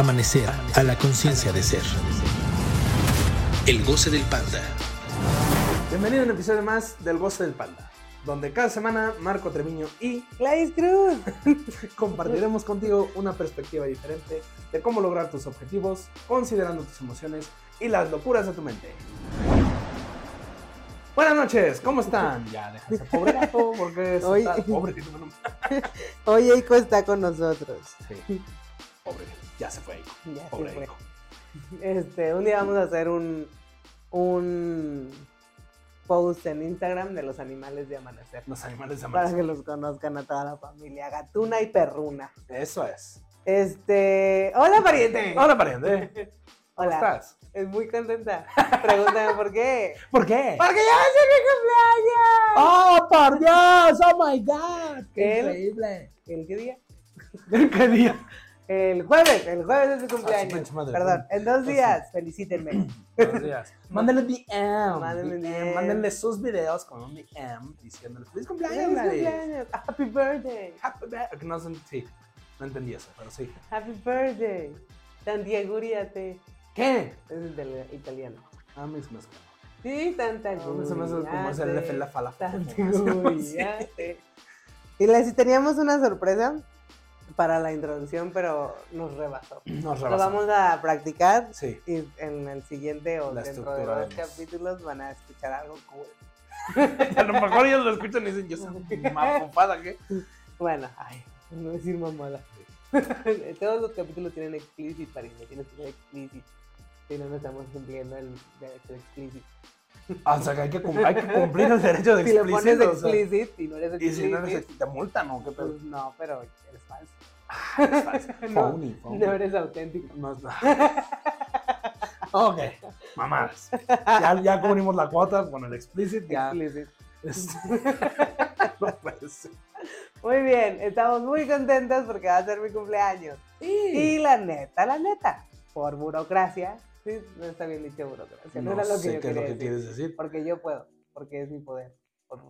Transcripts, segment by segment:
Amanecer a la conciencia de ser. El goce del panda. Bienvenido a un episodio más del Goce del Panda, donde cada semana Marco Treviño y Gladys Cruz. compartiremos contigo una perspectiva diferente de cómo lograr tus objetivos, considerando tus emociones y las locuras de tu mente. Buenas noches, ¿cómo están? Ya, deja ese pobre gato, porque es Hoy- pobre que Hoy Eiko está con nosotros. Sí, pobre, ya se fue. Ya se fue. Este, un día vamos a hacer un, un post en Instagram de los animales de amanecer. Los animales de Para que amanecer. los conozcan a toda la familia, gatuna y perruna. Eso es. Este, hola pariente. Hola, pariente. ¿Cómo estás? Es muy contenta. Pregúntame por qué. ¿Por qué? Porque ya va a ser mi cumpleaños. ¡Oh, por Dios! ¡Oh, my God! ¡Qué El- increíble! ¿El qué día? ¿Qué día? El jueves, el jueves es mi cumpleaños. madre. Perdón, en dos Ah, días, felicítenme. Buenos días. Mándenle DM. Mándenle DM. Mándenle sus videos con un DM diciéndole feliz cumpleaños, ¡Feliz Gladys". cumpleaños! ¡Happy birthday! Happy birthday. No, sí, no entendí eso, pero sí. ¡Happy birthday! Tantiaguriate. ¿Qué? Es italiano. A mí se me hace Sí, A mí se me hace como F, la fa, la fa. Tantiaguriate. Y les teníamos una sorpresa para la introducción, pero nos rebasó. Nos Lo rebasó. vamos a practicar Sí. y en el siguiente o La dentro de los- capítulos van a escuchar algo cool. A lo mejor ellos lo escuchan y dicen, yo soy mafufada, ¿qué? Bueno, ay, no decir mamada. Todos los capítulos tienen. Tienes que ser explicit. Si no, no estamos cumpliendo el derecho de explicit. Ah, O sea, que hay que, hay que cumplir el derecho de Si le pones explícito. o sea, y no eres y explicit, si no eres, te multan o qué pedo. pues no, pero eres falso. Es falso. No, Phony, phony. No eres auténtico. No es Ok, mamadas. Ya, ya cubrimos la cuota con el explicit, ya. Explicit. este, no puede ser. Muy bien, estamos muy contentos porque va a ser mi cumpleaños. Y la neta, la neta, por burocracia, sí, no está bien dicho burocracia, no, No era lo que sé yo qué es lo que decir. quieres decir. Porque yo puedo, porque es mi poder. Por-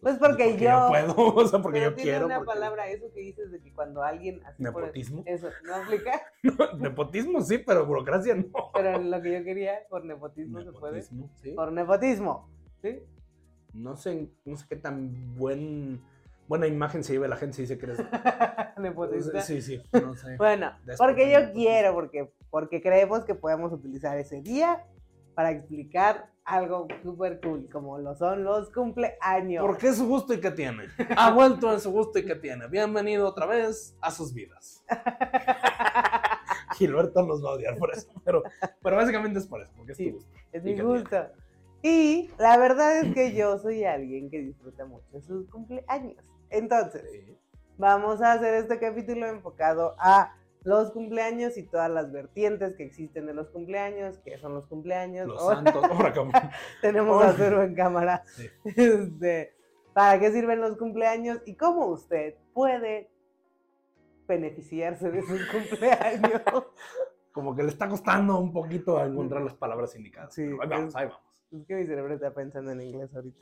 Pues porque, yo. yo puedo, o sea, porque pero yo tiene quiero. una porque- palabra, eso que dices de que cuando alguien así por- ¿Nepotismo? eso, ¿no aplica? Nepotismo sí, pero burocracia no. Pero lo que yo quería, por nepotismo, se puede. Sí. Por nepotismo, ¿sí? No sé, no sé qué tan buen, buena imagen se lleva la gente si dice que eres. Nepotista. Sí, sí, no sé. Bueno, porque yo quiero, porque, porque creemos que podemos utilizar ese día para explicar algo súper cool, como lo son los cumpleaños. ¿Por qué su gusto y qué tiene? Ha vuelto en su gusto y qué tiene. Bienvenido otra vez a sus vidas. Gilberto nos va a odiar por eso, pero, pero básicamente es por eso, porque es Sí. tu gusto. Es ¿Y mi gusto. Y la verdad es que yo soy alguien que disfruta mucho sus cumpleaños. Entonces, vamos a hacer este capítulo enfocado a los cumpleaños y todas las vertientes que existen de los cumpleaños, que son los cumpleaños. Los Oh, santos, ahora tenemos a Oh. Zuru en cámara. Sí. Este, ¿Para qué sirven los cumpleaños y cómo usted puede beneficiarse de sus cumpleaños? como que le está costando un poquito a encontrar las palabras indicadas. Sí, ahí vamos, es- ahí vamos. Es que mi cerebro está pensando en inglés ahorita.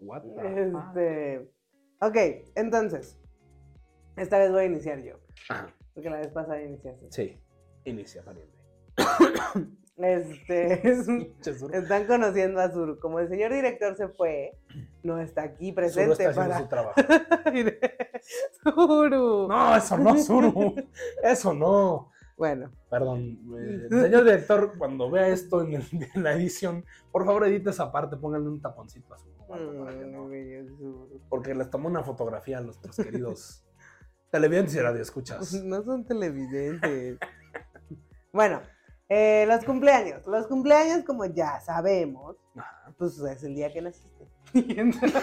What the fuck? Este, ok, entonces, esta vez voy a iniciar yo, Ajá, porque la vez pasada iniciaste. Sí, inicia pariente. Este, es un- Pinche Zuru. están conociendo a Zuru. Como el señor director se fue, no está aquí Zuru presente está haciendo para... su trabajo. Zuru. No, eso no, Zuru. Eso no. Bueno, Perdón, eh, señor director, cuando vea esto en, el- en la edición, por favor edite esa parte, pónganle un taponcito a o algo para que no- Mm, Zuru. porque les tomó una fotografía a nuestros queridos televidentes y radioescuchas. No son televidentes. bueno, eh, los cumpleaños. Los cumpleaños, como ya sabemos, Ajá. pues es el día que naciste. Y entonces,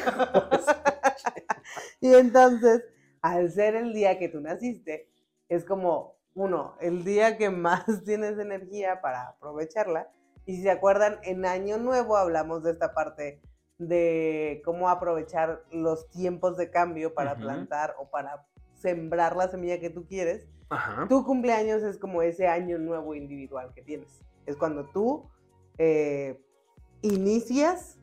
y entonces, al ser el día que tú naciste, es como, uno, el día que más tienes energía para aprovecharla. Y si se acuerdan, en Año Nuevo hablamos de esta parte de cómo aprovechar los tiempos de cambio para plantar o para sembrar la semilla que tú quieres. Ajá. Tu cumpleaños es como ese año nuevo individual que tienes. Es cuando tú eh, inicias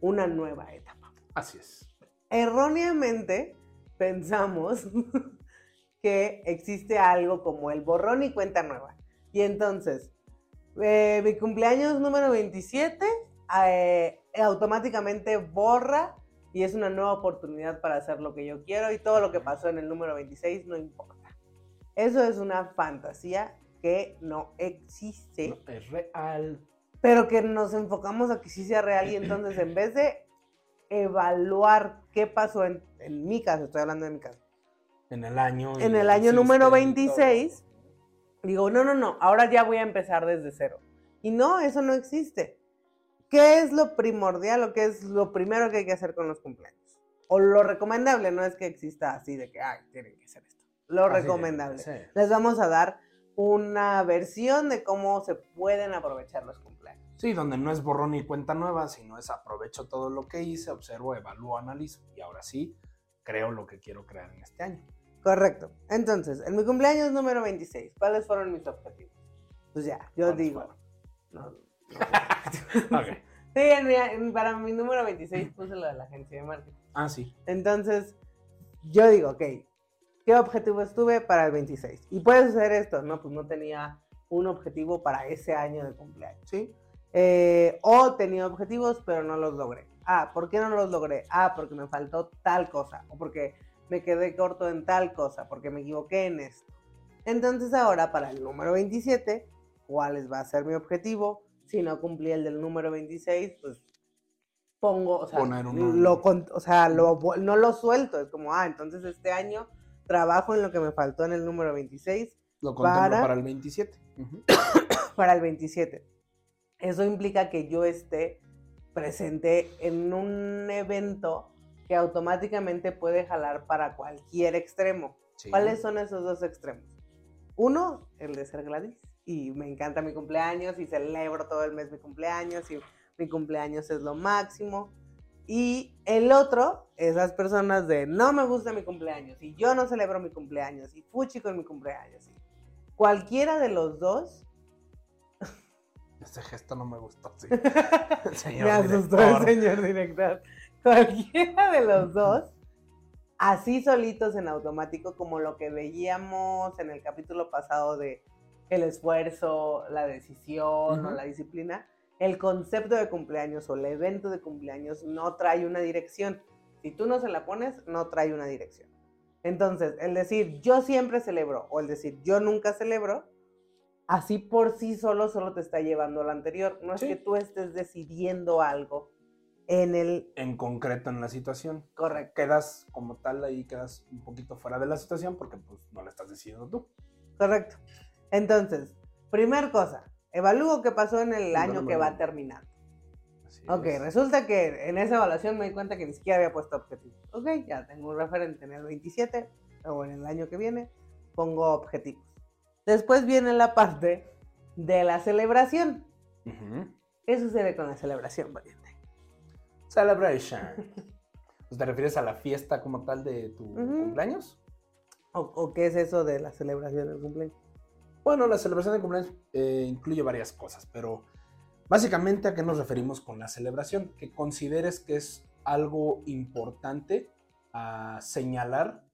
una nueva etapa. Así es. Erróneamente pensamos que existe algo como el borrón y cuenta nueva. Y entonces, eh, mi cumpleaños número 27 eh, automáticamente borra y es una nueva oportunidad para hacer lo que yo quiero y todo lo que pasó en el número 26 no importa. Eso es una fantasía que no existe. No, es real. Pero que nos enfocamos a que sí sea real y entonces en vez de evaluar qué pasó en, en mi caso, estoy hablando de mi caso, En el año. en el año número y todo. 26, digo, no, no, no, ahora ya voy a empezar desde cero. Y no, eso no existe. ¿Qué es lo primordial o qué es lo primero que hay que hacer con los cumpleaños? O lo recomendable, no es que exista así de que, ay, tienen que hacer esto. Lo Así recomendable. sí. Les vamos a dar una versión de cómo se pueden aprovechar los cumpleaños. Sí, donde no es borrón y cuenta nueva, sino es aprovecho todo lo que hice, observo, evalúo, analizo y ahora sí creo lo que quiero crear en este año. Correcto. Entonces, en mi cumpleaños número 26, ¿cuáles fueron mis objetivos? Pues ya, yo ¿Cuáles digo. No, no. Ok. Sí, en mi- en- para mi número 26 puse lo de la agencia de marketing. Ah, sí. Entonces, yo digo, ok, ¿qué objetivos tuve para el 26? Y puede suceder esto, no, pues no tenía un objetivo para ese año de cumpleaños, ¿sí? Eh, o tenía objetivos, pero no los logré. Ah, ¿por qué no los logré? Ah, porque me faltó tal cosa, o porque me quedé corto en tal cosa, porque me equivoqué en esto. Entonces ahora, para el número 27, ¿cuál va a ser mi objetivo? Si no cumplí el del número 26, pues pongo, o sea, lo, o sea lo, no lo suelto. Es como, ah, entonces este año trabajo en lo que me faltó en el número 26 Lo contemplo Para- para, el 27. Ujú. para el 27. Eso implica que yo esté presente en un evento que automáticamente puede jalar para cualquier extremo. Sí. ¿Cuáles son esos dos extremos? Uno, el de ser Gladys. Y me encanta mi cumpleaños y celebro todo el mes mi cumpleaños y mi cumpleaños es lo máximo. Y el otro, esas personas de no me gusta mi cumpleaños y yo no celebro mi cumpleaños y fuchi con mi cumpleaños. y Cualquiera de los dos Este gesto no me gustó. Sí. Me Señor asustó director. el señor director. Cualquiera de los dos, así solitos en automático, como lo que veíamos en el capítulo pasado de el esfuerzo, la decisión o la disciplina, el concepto de cumpleaños o el evento de cumpleaños no trae una dirección. Si tú no se la pones, no trae una dirección. Entonces, el decir yo siempre celebro o el decir yo nunca celebro, así por sí solo solo te está llevando a lo anterior. No es que tú estés decidiendo algo en el En concreto en la situación. correcto. Quedas como tal ahí, quedas un poquito fuera de la situación porque pues no la estás decidiendo tú. Correcto. Entonces, primer cosa, evalúo qué pasó en el año que va terminando. Así Ok, es. resulta que en esa evaluación me di cuenta que ni siquiera había puesto objetivos. Ok, ya tengo un referente en el 27 o en el año que viene, pongo objetivos. Después viene la parte de la celebración. ¿Qué sucede con la celebración, valiente? Celebration. Pues, ¿Te refieres a la fiesta como tal de tu cumpleaños? ¿O, o qué es eso de la celebración del cumpleaños? Bueno, la celebración de cumpleaños eh, incluye varias cosas, pero básicamente a qué nos referimos con la celebración, que consideres que es algo importante a señalar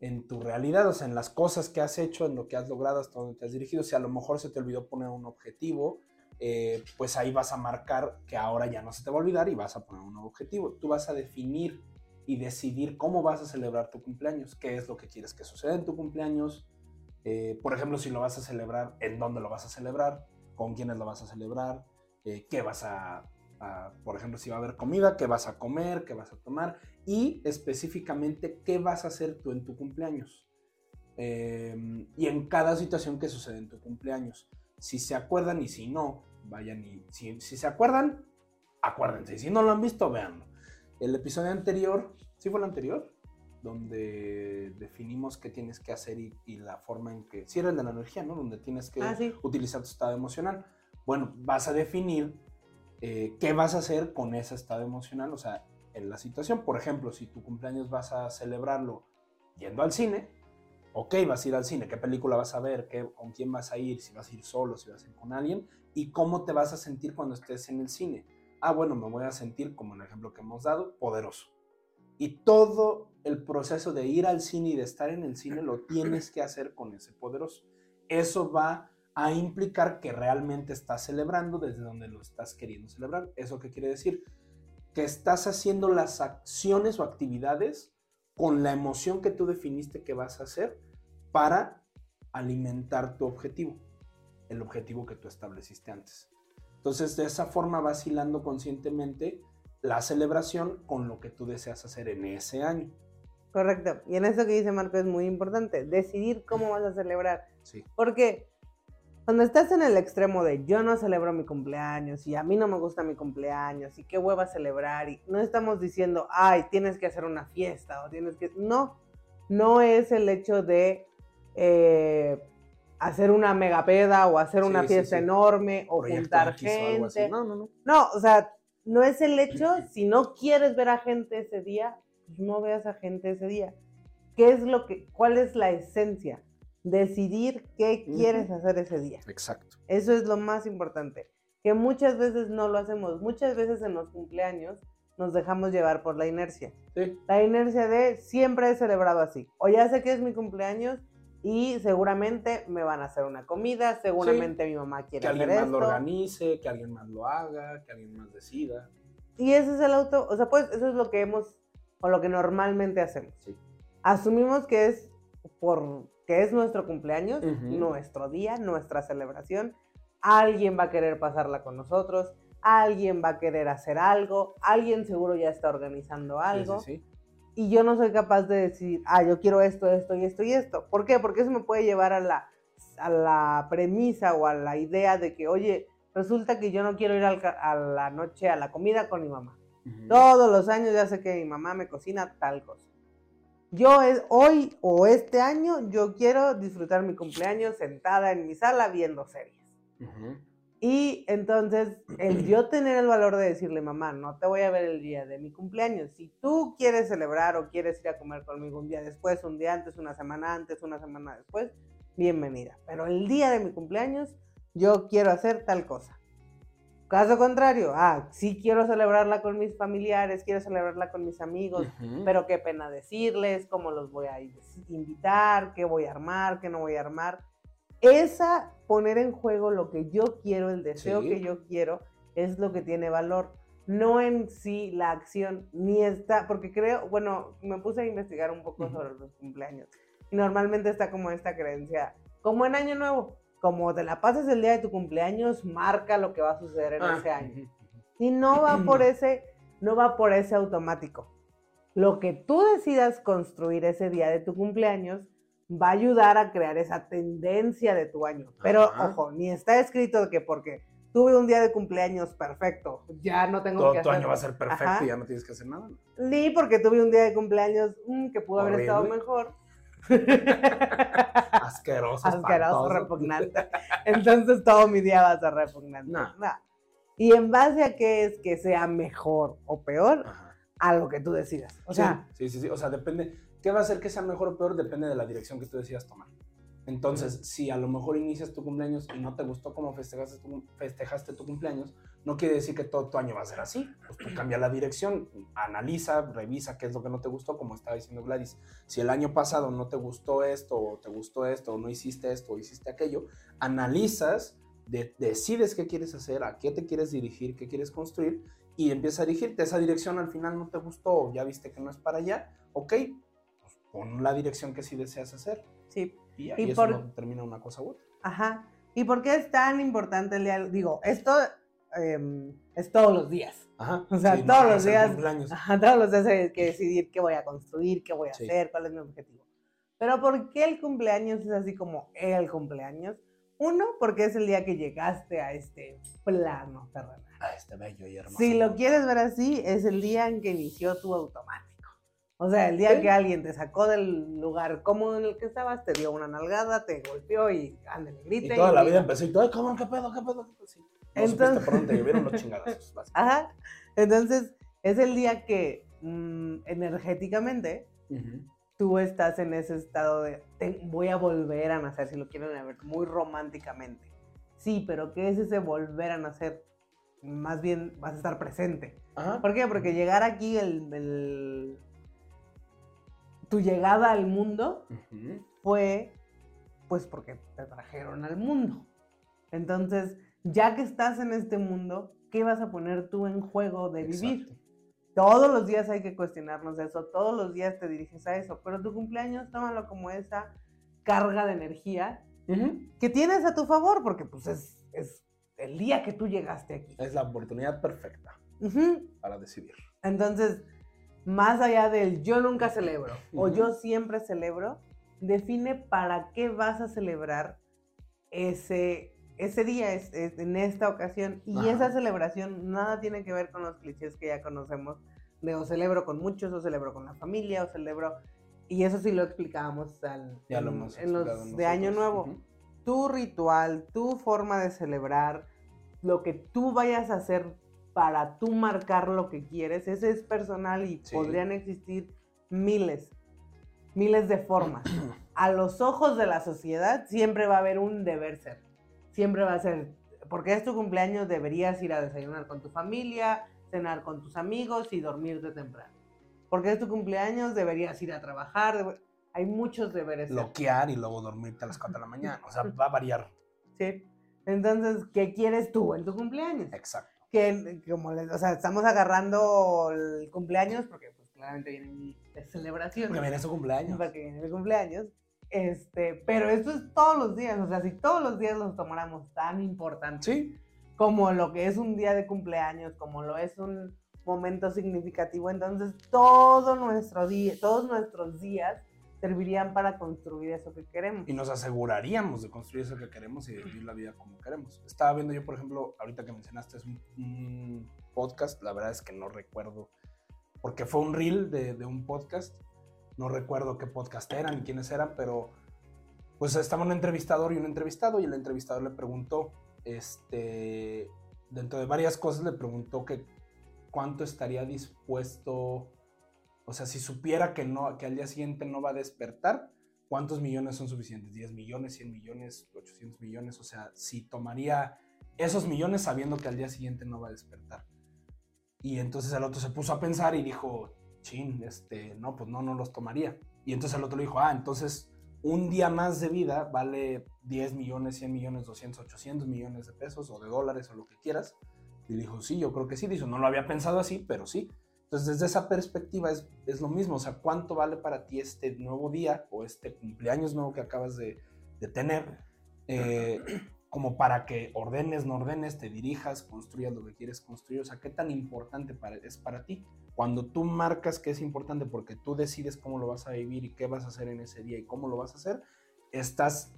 en tu realidad, o sea, en las cosas que has hecho, en lo que has logrado, hasta donde te has dirigido. Si a lo mejor se te olvidó poner un objetivo, eh, pues ahí vas a marcar que ahora ya no se te va a olvidar y vas a poner un objetivo. Tú vas a definir y decidir cómo vas a celebrar tu cumpleaños, qué es lo que quieres que suceda en tu cumpleaños, eh, por ejemplo, si lo vas a celebrar, en dónde lo vas a celebrar, con quiénes lo vas a celebrar, eh, qué vas a, a- por ejemplo, si va a haber comida, qué vas a comer, qué vas a tomar y específicamente qué vas a hacer tú en tu cumpleaños. Eh, y en cada situación que sucede en tu cumpleaños. Si se acuerdan y si no, vayan y si, si se acuerdan, acuérdense. Y si no lo han visto, véanlo. El episodio anterior, ¿sí fue el anterior? Donde definimos qué tienes que hacer y, y la forma en que... Si era el de la energía, ¿no? Donde tienes que Ah, sí. utilizar tu estado emocional. Bueno, vas a definir eh, qué vas a hacer con ese estado emocional, o sea, en la situación. Por ejemplo, si tu cumpleaños vas a celebrarlo yendo al cine, ok, vas a ir al cine, qué película vas a ver, ¿Qué, con quién vas a ir, si vas a ir solo, si vas a ir con alguien, y cómo te vas a sentir cuando estés en el cine. Ah, bueno, me voy a sentir, como en el ejemplo que hemos dado, poderoso. Y todo el proceso de ir al cine y de estar en el cine lo tienes que hacer con ese poderoso. Eso va a implicar que realmente estás celebrando desde donde lo estás queriendo celebrar. ¿Eso qué quiere decir? Que estás haciendo las acciones o actividades con la emoción que tú definiste que vas a hacer para alimentar tu objetivo, el objetivo que tú estableciste antes. Entonces, de esa forma vas hilando conscientemente la celebración con lo que tú deseas hacer en ese año. Correcto. Y en eso que dice Marco es muy importante, decidir cómo vas a celebrar. Sí. Porque cuando estás en el extremo de yo no celebro mi cumpleaños y a mí no me gusta mi cumpleaños y qué hueva celebrar y no estamos diciendo, ay, tienes que hacer una fiesta o tienes que... No, no es el hecho de eh, hacer una megapeda o hacer una Sí, fiesta sí. enorme o juntar X o algo así. gente. No, no, no. No, o sea, no es el hecho, si no quieres ver a gente ese día, pues no veas a gente ese día. ¿Qué es lo que, cuál es la esencia? Decidir qué quieres hacer ese día. Exacto. Eso es lo más importante, que muchas veces no lo hacemos. Muchas veces en los cumpleaños nos dejamos llevar por la inercia. Sí. La inercia de siempre he celebrado así. O ya sé que es mi cumpleaños y seguramente me van a hacer una comida, seguramente mi mamá quiere Que alguien más lo organice, que alguien más lo haga, que alguien más decida. Y ese es el auto, o sea, pues eso es lo que hemos, o lo que normalmente hacemos. Sí. Asumimos que es por que es nuestro cumpleaños, nuestro día, nuestra celebración. Alguien va a querer pasarla con nosotros, alguien va a querer hacer algo, alguien seguro ya está organizando algo. Sí, sí. Y yo no soy capaz de decir, ah, yo quiero esto, esto y esto y esto. ¿Por qué? Porque eso me puede llevar a la, a la premisa o a la idea de que, oye, resulta que yo no quiero ir al a la noche a la comida con mi mamá. Ujú. Todos los años ya sé que mi mamá me cocina tal cosa. Yo es, hoy o este año yo quiero disfrutar mi cumpleaños sentada en mi sala viendo series. Ujú. Y entonces el yo tener el valor de decirle, mamá, no te voy a ver el día de mi cumpleaños. Si tú quieres celebrar o quieres ir a comer conmigo un día después, un día antes, una semana antes, una semana después, bienvenida. Pero el día de mi cumpleaños yo quiero hacer tal cosa. Caso contrario, ah, sí quiero celebrarla con mis familiares, quiero celebrarla con mis amigos, pero qué pena decirles, cómo los voy a invitar, qué voy a armar, qué no voy a armar. Esa poner en juego lo que yo quiero, el deseo Sí. que yo quiero, es lo que tiene valor. No en sí la acción, ni está, porque creo, bueno, me puse a investigar un poco sobre los cumpleaños. Y normalmente está como esta creencia, como en Año Nuevo, como te la pases el día de tu cumpleaños, marca lo que va a suceder en Ah, ese año. Y no va por ese, no va por ese automático. Lo que tú decidas construir ese día de tu cumpleaños va a ayudar a crear esa tendencia de tu año. Pero Ajá. ojo, ni está escrito que porque tuve un día de cumpleaños perfecto, ya no tengo Todo que tu hacer. año va a ser perfecto Ajá. y ya no tienes que hacer nada. Ni porque tuve un día de cumpleaños mm, que pudo haber estado Horrible. mejor. Asqueroso. Asqueroso, repugnante. Entonces todo mi día va a ser repugnante. No. No. Y en base a qué es que sea mejor o peor, Ajá. a lo que tú decidas. O sea, sí, sí, sí. O sea, depende. ¿Qué va a hacer que sea mejor o peor? Depende de la dirección que tú decidas tomar. Entonces, si a lo mejor inicias tu cumpleaños y no te gustó cómo festejaste tu, festejaste tu cumpleaños, no quiere decir que todo tu año va a ser así. Pues tú cambia la dirección, analiza, revisa qué es lo que no te gustó, como estaba diciendo Gladys. Si el año pasado no te gustó esto, o te gustó esto, o no hiciste esto, o hiciste aquello, analizas, de- decides qué quieres hacer, a qué te quieres dirigir, qué quieres construir, y empieza a dirigirte. Esa dirección al final no te gustó, o ya viste que no es para allá, ok, pon la dirección que sí deseas hacer. sí. Y, ya, Y eso por- no determina una cosa u otra. Ajá. ¿Y por qué es tan importante el día? Digo, esto em, es todos los días. Ajá. O sea, sí, no todos vas los días-. Ajá, todos los días hay que decidir qué voy a construir, qué voy a Sí. hacer, cuál es mi objetivo. Pero ¿por qué el cumpleaños es así como el cumpleaños? Uno, porque es el día que llegaste a este plano terrenal. Ah, este bello y hermoso. Si lo quieres ver así, es el día en que inició tu automático. O sea, el día Sí. que alguien te sacó del lugar cómodo en el que estabas, te dio una nalgada, te golpeó y ándale, Y grita. toda la vida empezó y todo, ay, cabrón, qué pedo, qué pedo, qué pedo. Sí. No Entonces- por dónde vieron los chingadazos. Ajá. Entonces, es el día que mm, energéticamente tú estás en ese estado de "Te- voy a volver a nacer, si lo quieren ver muy románticamente. Sí, pero ¿qué es ese volver a nacer? Más bien vas a estar presente. Ajá. ¿Por qué? Porque llegar aquí, el, el- tu llegada al mundo fue pues porque te trajeron al mundo. Entonces, ya que estás en este mundo, ¿qué vas a poner tú en juego de vivir? Exacto. Todos los días hay que cuestionarnos eso, todos los días te diriges a eso, pero tu cumpleaños tómalo como esa carga de energía que tienes a tu favor, porque pues es, es el día que tú llegaste aquí. Es la oportunidad perfecta para decidir. Entonces, más allá del yo nunca celebro o yo siempre celebro, define para qué vas a celebrar ese, ese día, es- es- en esta ocasión. Y Ajá. esa celebración nada tiene que ver con los clichés que ya conocemos de o celebro con muchos, o celebro con la familia, o celebro... Y eso sí lo explicábamos al- Ya lo en, hemos en los explicado de Año. Nuevo tu ritual, tu forma de celebrar, lo que tú vayas a hacer para tú marcar lo que quieres, ese es personal y Sí. podrían existir miles, miles de formas. A los ojos de la sociedad siempre va a haber un deber ser. Siempre va a ser, porque es tu cumpleaños, deberías ir a desayunar con tu familia, cenar con tus amigos y dormirte temprano. Porque es tu cumpleaños, deberías ir a trabajar. Hay muchos deberes. Bloquear y luego dormirte a las 4 de la mañana. O sea, va a variar. ¿sí? Entonces, ¿qué quieres tú en tu cumpleaños? Exacto. Que, como les, o sea, estamos agarrando el cumpleaños porque pues claramente viene mi celebración. Porque viene su cumpleaños. Porque viene mi cumpleaños. Este, pero esto es todos los días, o sea, si todos los días los tomáramos tan importantes Sí. como lo que es un día de cumpleaños, como lo es un momento significativo, entonces todo nuestro día, todos nuestros días servirían para construir eso que queremos. Y nos aseguraríamos de construir eso que queremos y de vivir la vida como queremos. Estaba viendo yo, por ejemplo, ahorita que mencionaste es un, podcast, la verdad es que no recuerdo, porque fue un reel de, un podcast, no recuerdo qué podcast eran ni quiénes eran, pero pues estaba un entrevistador y un entrevistado y el entrevistador le preguntó, este, dentro de varias cosas le preguntó que cuánto estaría dispuesto, o sea, si supiera que no, que al día siguiente no va a despertar, ¿cuántos millones son suficientes? ¿10 millones, 100 millones, 800 millones? O sea, si tomaría esos millones sabiendo que al día siguiente no va a despertar. Y entonces el otro se puso a pensar y dijo, chin, este, no, pues no, no los tomaría. Y entonces el otro le dijo, ah, entonces un día más de vida vale 10 millones, 100 millones, 200, 800 millones de pesos o de dólares o lo que quieras. Y le dijo, sí, yo creo que sí. Dijo, no lo había pensado así, pero sí. Entonces, desde esa perspectiva es, es lo mismo. O sea, ¿cuánto vale para ti este nuevo día o este cumpleaños nuevo que acabas de, de tener? Eh, como para que ordenes, no ordenes, te dirijas, construyas lo que quieres construir. O sea, ¿qué tan importante para, es para ti? Cuando tú marcas que es importante porque tú decides cómo lo vas a vivir y qué vas a hacer en ese día y cómo lo vas a hacer, estás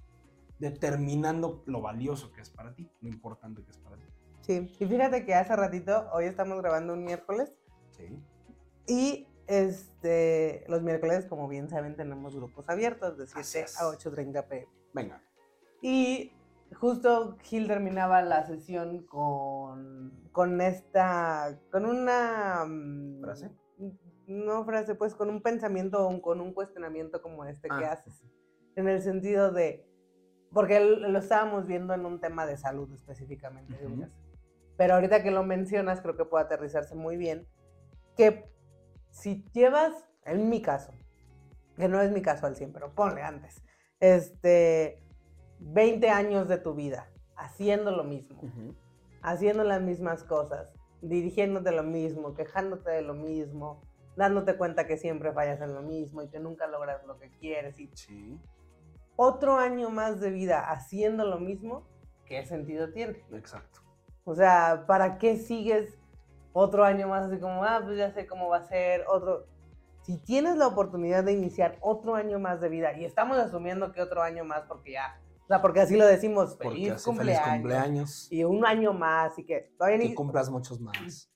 determinando lo valioso que es para ti, lo importante que es para ti. Sí, y fíjate que hace ratito, hoy estamos grabando un miércoles, Sí. y este, los miércoles, como bien saben, tenemos grupos abiertos de 7 Así es. a 8.30 pm. Venga. Y justo Gil terminaba la sesión con, con esta, con una... mm, ¿Frase? No frase, pues con un pensamiento o con un cuestionamiento como este que Ah. haces. En el sentido de, porque lo estábamos viendo en un tema de salud específicamente. Ujú. Lucas. Pero ahorita que lo mencionas, creo que puede aterrizarse muy bien. Que si llevas, en mi caso, que no es mi caso al 100, pero ponle antes, este, 20 años de tu vida haciendo lo mismo, haciendo las mismas cosas, dirigiéndote lo mismo, quejándote de lo mismo, dándote cuenta que siempre fallas en lo mismo y que nunca logras lo que quieres y Sí, otro año más de vida haciendo lo mismo, ¿qué sentido tiene? exacto. O sea, ¿para qué sigues otro año más así como, ah, pues ya sé cómo va a ser, otro... Si tienes la oportunidad de iniciar otro año más de vida, y estamos asumiendo que otro año más porque ya, o sea, porque así lo decimos, feliz cumpleaños, feliz cumpleaños. y un año más, y que todavía Que ni, cumplas muchos más.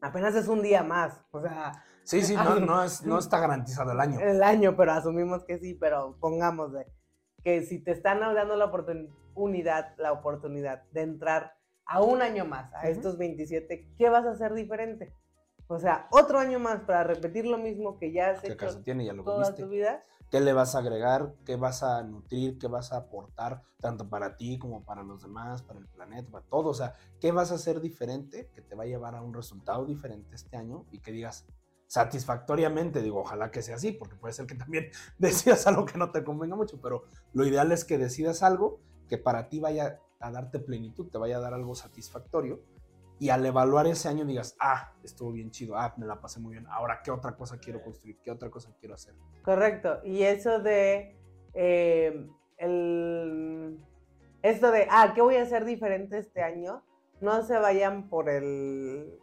apenas es un día más, o sea, Sí, sí, no, no, es, no está garantizado el año. el año, pero asumimos que sí, pero pongámosle que si te están dando la oportunidad, la oportunidad de entrar a un año más, a estos 27, ¿qué vas a hacer diferente? O sea, otro año más para repetir lo mismo que ya has ¿Qué hecho tiene? Ya lo toda viste. tu vida. ¿Qué le vas a agregar? ¿Qué vas a nutrir? ¿Qué vas a aportar? Tanto para ti como para los demás, para el planeta, para todo. O sea, ¿qué vas a hacer diferente que te va a llevar a un resultado diferente este año? Y que digas, satisfactoriamente, digo, ojalá que sea así, porque puede ser que también decidas algo que no te convenga mucho, pero lo ideal es que decidas algo que para ti vaya a darte plenitud, te vaya a dar algo satisfactorio y al evaluar ese año digas, ah, estuvo bien chido, ah, me la pasé muy bien, ahora qué otra cosa quiero construir, qué otra cosa quiero hacer. Correcto, y eso de, eh, el, esto de, ah, ¿qué voy a hacer diferente este año? No se vayan por el,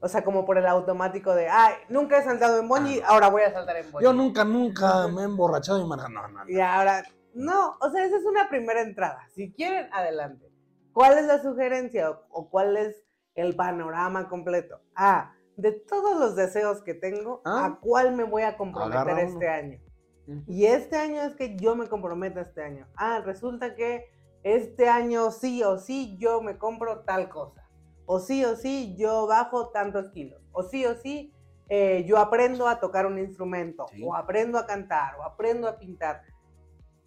o sea, como por el automático de, ah, nunca he saltado en bungee, Ah. ahora voy a saltar en bungee. Yo nunca, nunca me he emborrachado y manejado, no, no, no. Y ahora, no, o sea, esa es una primera entrada. Si quieren, adelante. ¿Cuál es la sugerencia o, o cuál es el panorama completo? Ah, de todos los deseos que tengo, Ah. ¿a cuál me voy a comprometer este año? Y este año es que yo me comprometo este año. Ah, resulta que este año sí o sí yo me compro tal cosa. O sí o sí yo bajo tantos kilos. O sí o sí eh, yo aprendo a tocar un instrumento. Sí. O aprendo a cantar. O aprendo a pintar.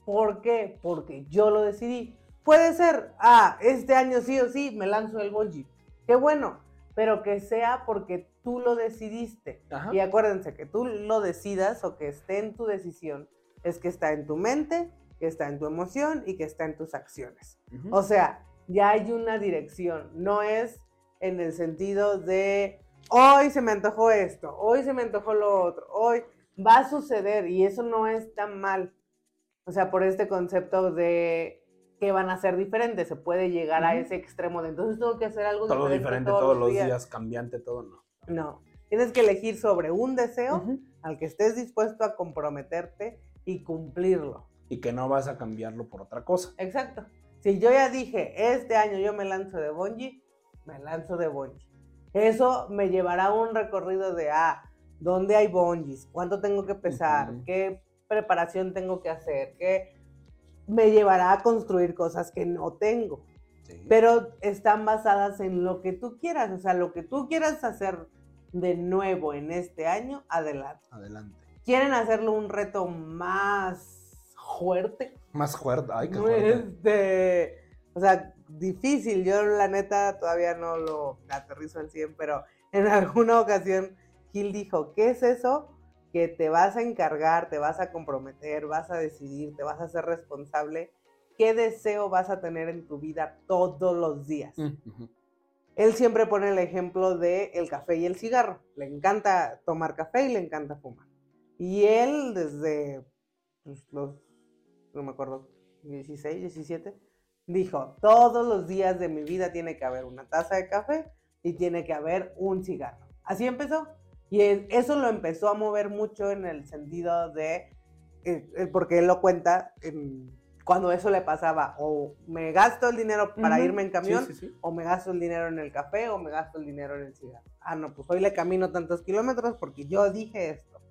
¿Por qué? Porque yo lo decidí. Puede ser, ah, este año sí o sí me lanzo el bungee. Qué bueno. Pero que sea porque tú lo decidiste. Ajá. Y acuérdense que tú lo decidas o que esté en tu decisión, es que está en tu mente, que está en tu emoción y que está en tus acciones. O sea, ya hay una dirección, no es en el sentido de hoy se me antojó esto, hoy se me antojó lo otro, hoy va a suceder y eso no es tan mal. O sea, por este concepto de que van a ser diferentes, se puede llegar a ese extremo de entonces tengo que hacer algo todo diferente, diferente todos los días. cambiante todo, no. No, tienes que elegir sobre un deseo al que estés dispuesto a comprometerte y cumplirlo. Y que no vas a cambiarlo por otra cosa. Exacto. Si yo ya dije, este año yo me lanzo de bungee, me lanzo de bungee. Eso me llevará a un recorrido de, ah, ¿dónde hay bungees? ¿Cuánto tengo que pesar? ¿Qué preparación tengo que hacer? ¿Qué me llevará a construir cosas que no tengo? Sí. Pero están basadas en lo que tú quieras, o sea, lo que tú quieras hacer de nuevo en este año, adelante. Adelante. ¿Quieren hacerlo un reto más fuerte? Más fuerte. Ay, qué fuerte. Este, o sea, difícil. Yo la neta todavía no lo aterrizo al 100, pero en alguna ocasión Gil dijo, ¿qué es eso? Que te vas a encargar, te vas a comprometer, vas a decidir, te vas a ser responsable. ¿Qué deseo vas a tener en tu vida todos los días? Ujú. Él siempre pone el ejemplo de el café y el cigarro. Le encanta tomar café y le encanta fumar. Y él desde pues, los, no me acuerdo, 16, 17, dijo, todos los días de mi vida tiene que haber una taza de café y tiene que haber un cigarro. Así empezó. Y es- eso lo empezó a mover mucho en el sentido de, eh, eh, porque él lo cuenta, en- cuando eso le pasaba, o me gasto el dinero para Ujú. irme en camión, Sí, sí, sí. o me gasto el dinero en el café o me gasto el dinero en el cigarro. Ah, no, pues hoy le camino tantos kilómetros porque yo dije esto.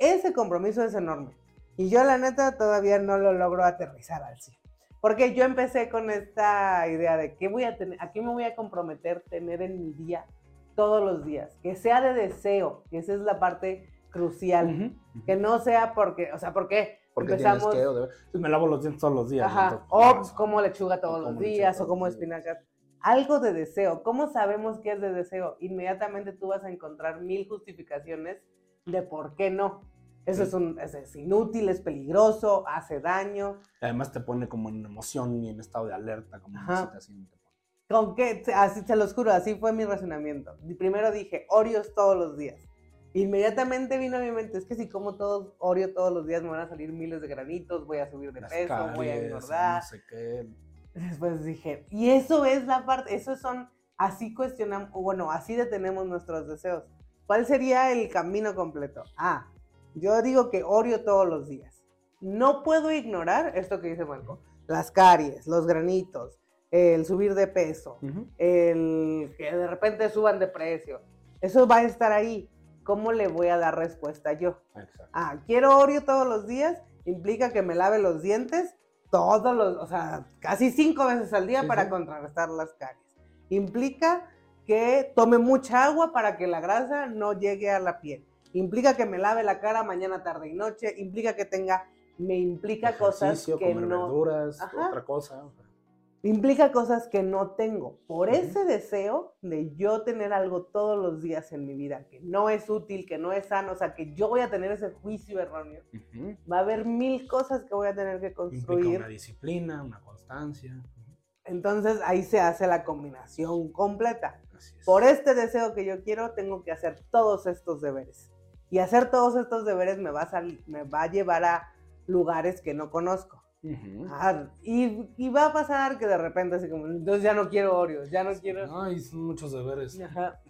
Ese compromiso es enorme. Y yo la neta todavía no lo logro aterrizar al 100. Porque yo empecé con esta idea de que voy a tener, a qué me voy a comprometer tener en mi día todos los días. Que sea de deseo, que esa es la parte crucial. Ujú, ujú. Que no sea porque, o sea, ¿por qué? Porque Empezamos- tienes que, o debe- pues me lavo los dientes todos los días. Ajá. entonces, O no, pues, como lechuga todos los días, o como espinacas. Algo de deseo. ¿Cómo sabemos que es de deseo? Inmediatamente tú vas a encontrar mil justificaciones de por qué no. Eso Sí. es, un, es, es inútil, es peligroso, hace daño. Además te pone como en emoción y en estado de alerta, como en ¿Con qué? Así, se los juro, así fue mi razonamiento. Primero dije, Oreos todos los días. Inmediatamente vino a mi mente, es que si como todos Oreo todos los días me van a salir miles de granitos, voy a subir de Las peso, voy a engordar. No sé qué. Después dije, y eso es la parte, esos son, así cuestionamos, bueno, así detenemos nuestros deseos. ¿Cuál sería el camino completo? Ah, yo digo que Oreo todos los días. No puedo ignorar esto que dice Marco, las caries, los granitos, el subir de peso, el que de repente suban de precio. Eso va a estar ahí. ¿Cómo le voy a dar respuesta yo? Exacto. Ah, quiero Oreo todos los días, implica que me lave los dientes todos los, o sea, casi cinco veces al día para contrarrestar las caries. Implica que tome mucha agua para que la grasa no llegue a la piel. Implica que me lave la cara mañana, tarde y noche. Implica que tenga, me implica cosas que comer no. verduras, Ajá. otra cosa. Implica cosas que no tengo. Por ese deseo de yo tener algo todos los días en mi vida que no es útil, que no es sano, o sea, que yo voy a tener ese juicio erróneo, va a haber mil cosas que voy a tener que Implica construir. una disciplina, una constancia. Entonces ahí se hace la combinación completa. Es. Por este deseo que yo quiero, tengo que hacer todos estos deberes. Y hacer todos estos deberes me va a, sal- me va a llevar a lugares que no conozco. Ujú. Ah, y, y va a pasar que de repente así como, entonces ya no quiero Oreos, ya no quiero... Ay, son muchos deberes. Ajá.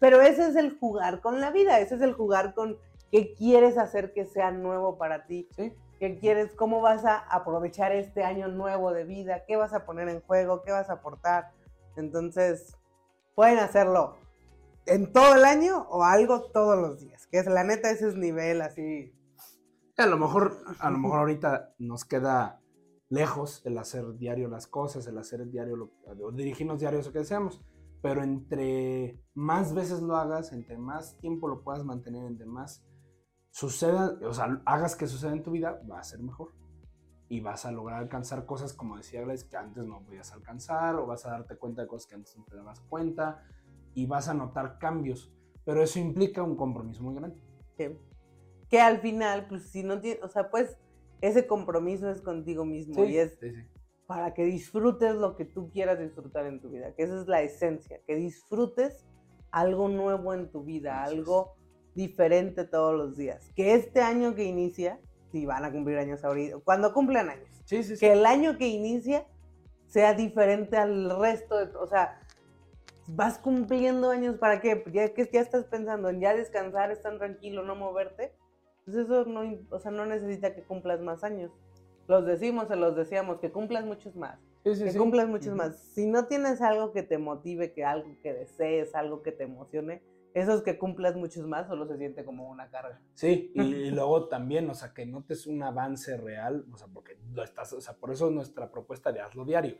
Pero ese es el jugar con la vida, ese es el jugar con qué quieres hacer que sea nuevo para ti, Sí. qué quieres, cómo vas a aprovechar este año nuevo de vida, qué vas a poner en juego, qué vas a aportar. Entonces, pueden hacerlo en todo el año o algo todos los días, que es la neta ese es nivel así. A lo mejor, a lo mejor ahorita nos queda lejos el hacer diario las cosas, el hacer diario, lo, o dirigirnos diario eso que deseamos. Pero entre más veces lo hagas, entre más tiempo lo puedas mantener, entre más suceda, o sea, hagas que suceda en tu vida, va a ser mejor. Y vas a lograr alcanzar cosas, como decía Gladys, que antes no podías alcanzar, o vas a darte cuenta de cosas que antes no te dabas cuenta, y vas a notar cambios. Pero eso implica un compromiso muy grande. Que, que al final, pues si no tienes, o sea, pues ese compromiso es contigo mismo y es sí, sí. para que disfrutes lo que tú quieras disfrutar en tu vida, que esa es la esencia, que disfrutes algo nuevo en tu vida, algo diferente todos los días. Que este año que inicia, si van a cumplir años ahorita, cuando cumplan años, Sí, sí, sí. que el año que inicia sea diferente al resto, de, o sea, vas cumpliendo años para qué, ya que ya estás pensando en ya descansar, estar tranquilo, no moverte, pues eso no, o sea, no necesita que cumplas más años. Los decimos, se los decíamos, que cumplas muchos más, Sí, sí, que sí. cumplas muchos más. Si no tienes algo que te motive, que algo que desees, algo que te emocione, esos que cumplas muchos más solo se siente como una carga. Sí, y, y luego también, o sea, que notes un avance real, o sea, porque lo estás, o sea, por eso es nuestra propuesta de hazlo diario.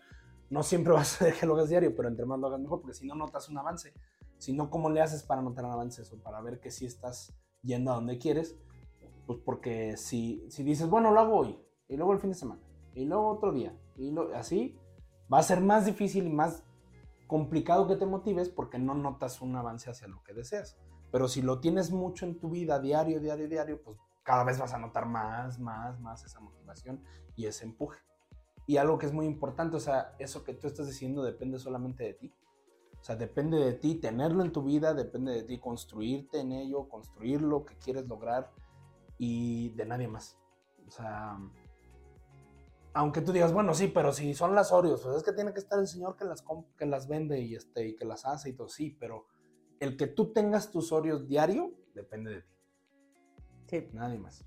No siempre vas a que lo hagas diario, pero entre más lo hagas mejor, porque si no notas un avance. Si no, ¿cómo le haces para notar un avance o para ver que sí estás yendo a donde quieres? Pues porque si, si dices, bueno, lo hago hoy, y luego el fin de semana, y luego otro día, y lo, así, va a ser más difícil y más complicado que te motives porque no notas un avance hacia lo que deseas. Pero si lo tienes mucho en tu vida, diario, diario, diario, pues cada vez vas a notar más, más, más esa motivación y ese empuje. Y algo que es muy importante, o sea, eso que tú estás diciendo depende solamente de ti. O sea, depende de ti tenerlo en tu vida, depende de ti construirte en ello, construir lo que quieres lograr y de nadie más. O sea, aunque tú digas, bueno, sí, pero si son las Oreos, pues es que tiene que estar el señor que las, que las vende y, este, y que las hace y todo, sí, pero el que tú tengas tus Oreos diario depende de ti, Sí. nadie más.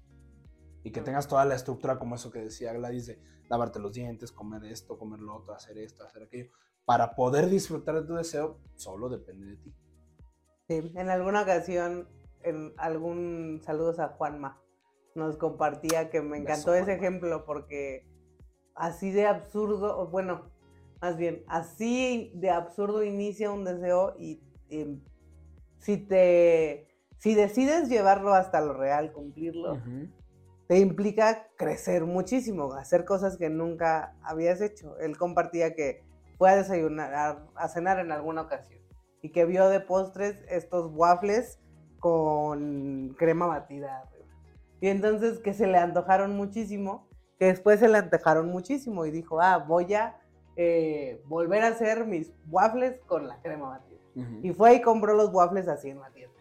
Y que Mm. tengas toda la estructura como eso que decía Gladys de lavarte los dientes, comer esto, comer lo otro, hacer esto, hacer aquello. Para poder disfrutar de tu deseo, solo depende de ti. Sí, en alguna ocasión, en algún saludos a Juanma, nos compartía que me encantó ese ejemplo porque así de absurdo, bueno, más bien, así de absurdo inicia un deseo y, y si te, si decides llevarlo hasta lo real, cumplirlo, te implica crecer muchísimo, hacer cosas que nunca habías hecho. Él compartía que fue a desayunar, a, a cenar en alguna ocasión y que vio de postres estos waffles con crema batida. arriba. Y entonces que se le antojaron muchísimo, que después se le antojaron muchísimo y dijo, ah, voy a eh, volver a hacer mis waffles con la crema batida. Ujú. Y fue y compró los waffles así en la tienda.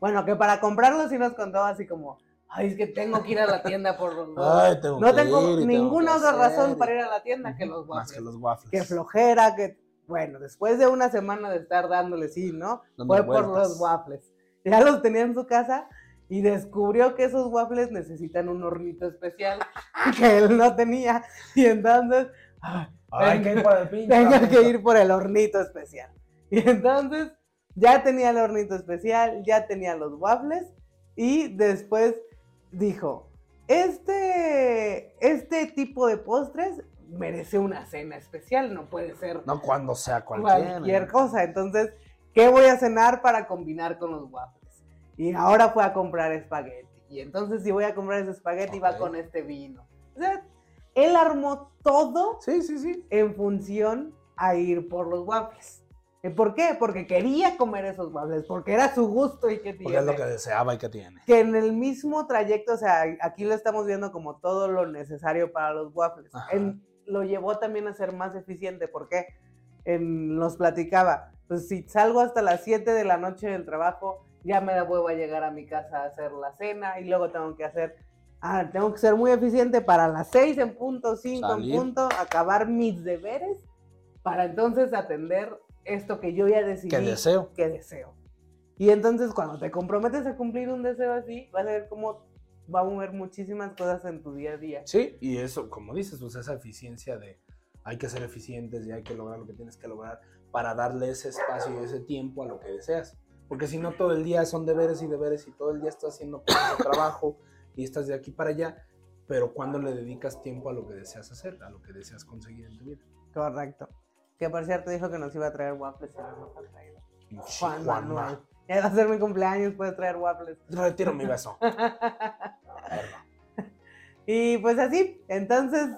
Bueno, que para comprarlos sí nos contó así como, ay, es que tengo que ir a la tienda por los waffles. Ay, tengo No tengo ir ninguna tengo otra razón para ir a la tienda que los Más waffles. que los waffles. Que flojera, que... Bueno, después de una semana de estar dándole sí, ¿no? Fue por los waffles. Ya los tenía en su casa y descubrió que esos waffles necesitan un hornito especial que él no tenía. Y entonces, ay, Ay, que ir tengo que ir por el hornito especial. Y entonces ya tenía el hornito especial, ya tenía los waffles y después dijo, este, este tipo de postres merece una cena especial, no puede ser No cuando sea cualquiera. cualquier cosa. Entonces, ¿qué voy a cenar para combinar con los waffles? Y ahora fue a comprar espagueti. Y entonces, si voy a comprar ese espagueti, va con este vino. O sea, él armó todo Sí, sí, sí. en función a ir por los waffles. ¿Y ¿Por qué? Porque quería comer esos waffles, porque era su gusto y que Porque es lo tiene. que deseaba y que tiene. que en el mismo trayecto, o sea, aquí lo estamos viendo como todo lo necesario para los waffles. En- lo llevó también a ser más eficiente, porque en, nos platicaba, pues si salgo hasta las 7 de la noche del trabajo, ya me da huevo a llegar a mi casa a hacer la cena y luego tengo que hacer, ah, tengo que ser muy eficiente para las 6 en punto, 5 en punto, acabar mis deberes, para entonces atender esto que yo ya decidí Que deseo. que deseo. Y entonces cuando te comprometes a cumplir un deseo así, vas a ver cómo va a mover muchísimas cosas en tu día a día. Sí, y eso, como dices, pues esa eficiencia de hay que ser eficientes y hay que lograr lo que tienes que lograr para darle ese espacio y ese tiempo a lo que deseas. Porque si no, todo el día son deberes y deberes y todo el día estás haciendo cosas de trabajo y estás de aquí para allá, pero cuando le dedicas tiempo a lo que deseas hacer, a lo que deseas conseguir en tu vida. Correcto. Que por cierto dijo que nos iba a traer waffles y no ha traído. Juan. Manuel. Ya va a ser mi cumpleaños, puedes traer waffles. Retiro mi beso. y pues así, entonces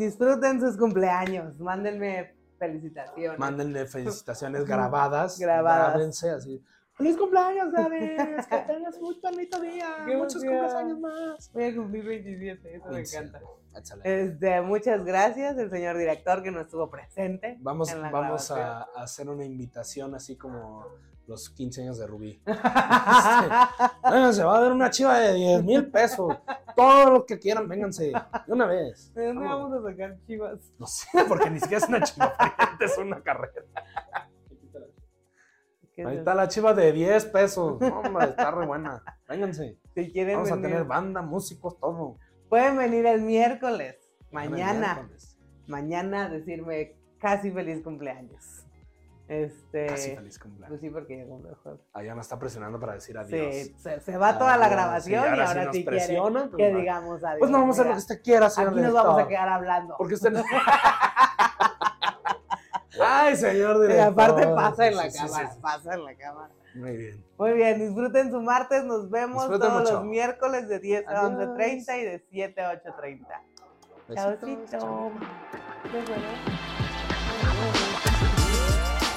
disfruten sus cumpleaños, mándenme felicitaciones. Mándenle felicitaciones grabadas. Grabadas. Grábense así. ¡Feliz cumpleaños, Gladys! ¡Que tengas muy bonito día! ¡Qué ¡Muchos cumpleaños más! Voy a cumplir 27, eso me encanta. excelente. Este, muchas gracias, el señor director que no estuvo presente. Vamos, vamos a hacer una invitación así como los 15 años de Rubí. Bueno, se va a dar una chiva de 10 mil pesos. Todos los que quieran, vénganse. De una vez. ¿De dónde Vamos. a sacar chivas? No sé, porque ni siquiera es una chiva es una carrera. ¿Qué es Ahí está la chiva de 10 pesos. No, hombre, está re buena. Vénganse. Si quieren Vamos a tener banda, músicos, todo. pueden venir el miércoles, El mañana, miércoles. mañana a decirme casi feliz cumpleaños. Este, Casi feliz pues cumpleaños. sí, porque ya cumple jueves. Allá nos está presionando para decir adiós. Sí, se, se va toda la grabación Sí, y ahora sí ahora nos sí quiere presionan, pues, que va. digamos adiós. Pues no vamos a hacer lo que usted quiera, señor Aquí nos vamos a quedar hablando. Porque usted no... Ay, señor Y director. aparte pasa en la Sí, cámara, pasa en la cámara. Muy bien. Muy bien, disfruten su martes, nos vemos Disfruten todos mucho. los miércoles de 10 a Adiós. 11.30 y de 7 a 8.30. Besitos, Chaucito. chao.